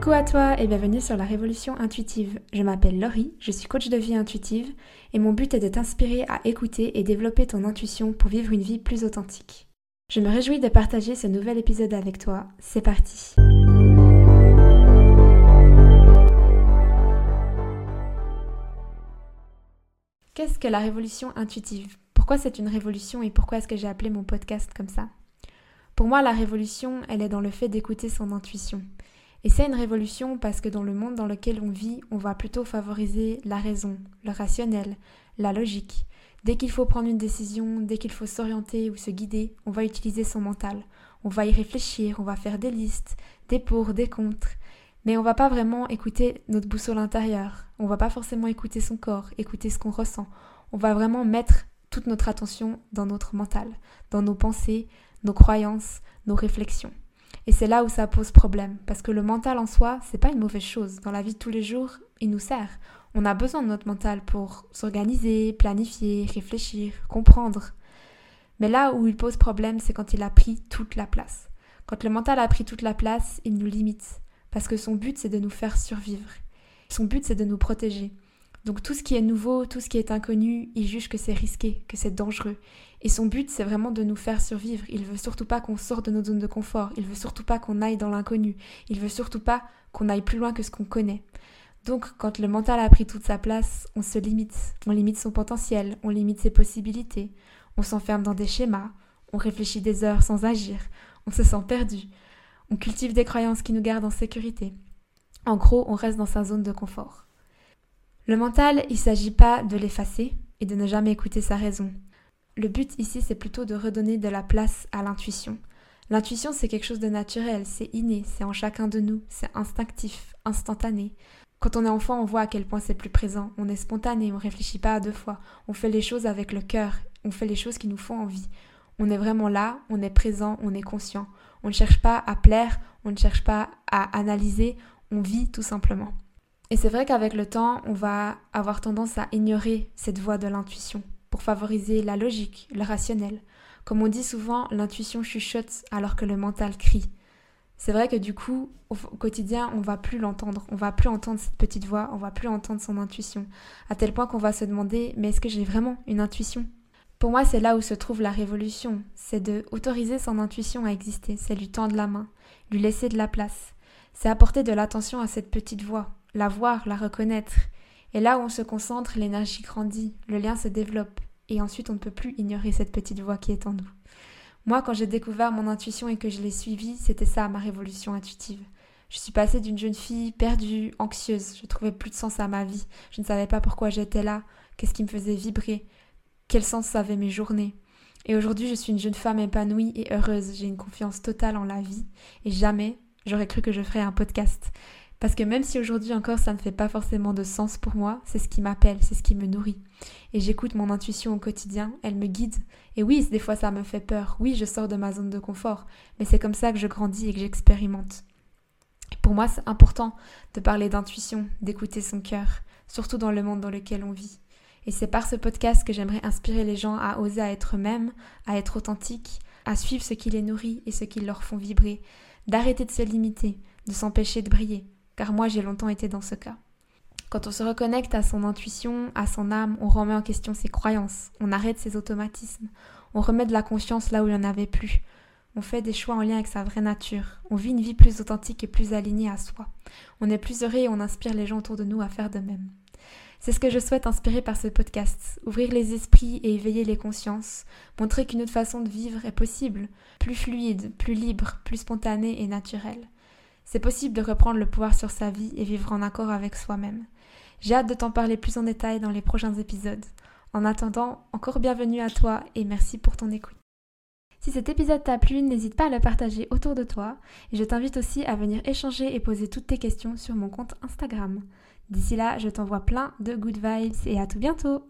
Coucou à toi et bienvenue sur la Révolution Intuitive. Je m'appelle Laurie, je suis coach de vie intuitive et mon but est de t'inspirer à écouter et développer ton intuition pour vivre une vie plus authentique. Je me réjouis de partager ce nouvel épisode avec toi. C'est parti. Qu'est-ce que la révolution intuitive? Pourquoi c'est une révolution et pourquoi est-ce que j'ai appelé mon podcast comme ça? Pour moi, la révolution, elle est dans le fait d'écouter son intuition. Et c'est une révolution parce que dans le monde dans lequel on vit, on va plutôt favoriser la raison, le rationnel, la logique. Dès qu'il faut prendre une décision, dès qu'il faut s'orienter ou se guider, on va utiliser son mental. On va y réfléchir, on va faire des listes, des pour, des contre. Mais on va pas vraiment écouter notre boussole intérieure. On va pas forcément écouter son corps, écouter ce qu'on ressent. On va vraiment mettre toute notre attention dans notre mental, dans nos pensées, nos croyances, nos réflexions. Et c'est là où ça pose problème, parce que le mental en soi, c'est pas une mauvaise chose. Dans la vie de tous les jours, il nous sert. On a besoin de notre mental pour s'organiser, planifier, réfléchir, comprendre. Mais là où il pose problème, c'est quand il a pris toute la place. Quand le mental a pris toute la place, il nous limite, parce que son but, c'est de nous faire survivre. Son but, c'est de nous protéger. Donc tout ce qui est nouveau, tout ce qui est inconnu, il juge que c'est risqué, que c'est dangereux. Et son but, c'est vraiment de nous faire survivre. Il veut surtout pas qu'on sorte de notre zone de confort. Il veut surtout pas qu'on aille dans l'inconnu. Il veut surtout pas qu'on aille plus loin que ce qu'on connaît. Donc, quand le mental a pris toute sa place, on se limite. On limite son potentiel, on limite ses possibilités. On s'enferme dans des schémas. On réfléchit des heures sans agir. On se sent perdu. On cultive des croyances qui nous gardent en sécurité. En gros, on reste dans sa zone de confort. Le mental, il ne s'agit pas de l'effacer et de ne jamais écouter sa raison. Le but ici, c'est plutôt de redonner de la place à l'intuition. L'intuition, c'est quelque chose de naturel, c'est inné, c'est en chacun de nous, c'est instinctif, instantané. Quand on est enfant, on voit à quel point c'est plus présent, on est spontané, on réfléchit pas à deux fois, on fait les choses avec le cœur, on fait les choses qui nous font envie. On est vraiment là, on est présent, on est conscient. On ne cherche pas à plaire, on ne cherche pas à analyser, on vit tout simplement. Et c'est vrai qu'avec le temps, on va avoir tendance à ignorer cette voie de l'intuition pour favoriser la logique, le rationnel. Comme on dit souvent, l'intuition chuchote alors que le mental crie. C'est vrai que du coup, au quotidien, on va plus l'entendre, on va plus entendre cette petite voix, on va plus entendre son intuition, à tel point qu'on va se demander mais est-ce que j'ai vraiment une intuition? Pour moi, c'est là où se trouve la révolution, c'est de autoriser son intuition à exister, c'est lui tendre la main, lui laisser de la place. C'est apporter de l'attention à cette petite voix, la voir, la reconnaître, et là où on se concentre, l'énergie grandit, le lien se développe, et ensuite on ne peut plus ignorer cette petite voix qui est en nous. Moi, quand j'ai découvert mon intuition et que je l'ai suivie, c'était ça ma révolution intuitive. Je suis passée d'une jeune fille perdue, anxieuse, je trouvais plus de sens à ma vie, je ne savais pas pourquoi j'étais là, qu'est-ce qui me faisait vibrer, quel sens avaient mes journées? Et aujourd'hui, je suis une jeune femme épanouie et heureuse, j'ai une confiance totale en la vie, et jamais j'aurais cru que je ferais un podcast. Parce que même si aujourd'hui encore ça ne fait pas forcément de sens pour moi, c'est ce qui m'appelle, c'est ce qui me nourrit. Et j'écoute mon intuition au quotidien, elle me guide. Et oui, des fois ça me fait peur, oui, je sors de ma zone de confort, mais c'est comme ça que je grandis et que j'expérimente. Pour moi, c'est important de parler d'intuition, d'écouter son cœur, surtout dans le monde dans lequel on vit. Et c'est par ce podcast que j'aimerais inspirer les gens à oser à être eux-mêmes, à être authentiques, à suivre ce qui les nourrit et ce qui leur font vibrer, d'arrêter de se limiter, de s'empêcher de briller, car moi j'ai longtemps été dans ce cas. Quand on se reconnecte à son intuition, à son âme, on remet en question ses croyances, on arrête ses automatismes, on remet de la conscience là où il n'y en avait plus. On fait des choix en lien avec sa vraie nature. On vit une vie plus authentique et plus alignée à soi. On est plus heureux et on inspire les gens autour de nous à faire de même. C'est ce que je souhaite inspirer par ce podcast, ouvrir les esprits et éveiller les consciences, montrer qu'une autre façon de vivre est possible, plus fluide, plus libre, plus spontanée et naturelle. C'est possible de reprendre le pouvoir sur sa vie et vivre en accord avec soi-même. J'ai hâte de t'en parler plus en détail dans les prochains épisodes. En attendant, encore bienvenue à toi et merci pour ton écoute. Si cet épisode t'a plu, n'hésite pas à le partager autour de toi et je t'invite aussi à venir échanger et poser toutes tes questions sur mon compte Instagram. D'ici là, je t'envoie plein de good vibes et à tout bientôt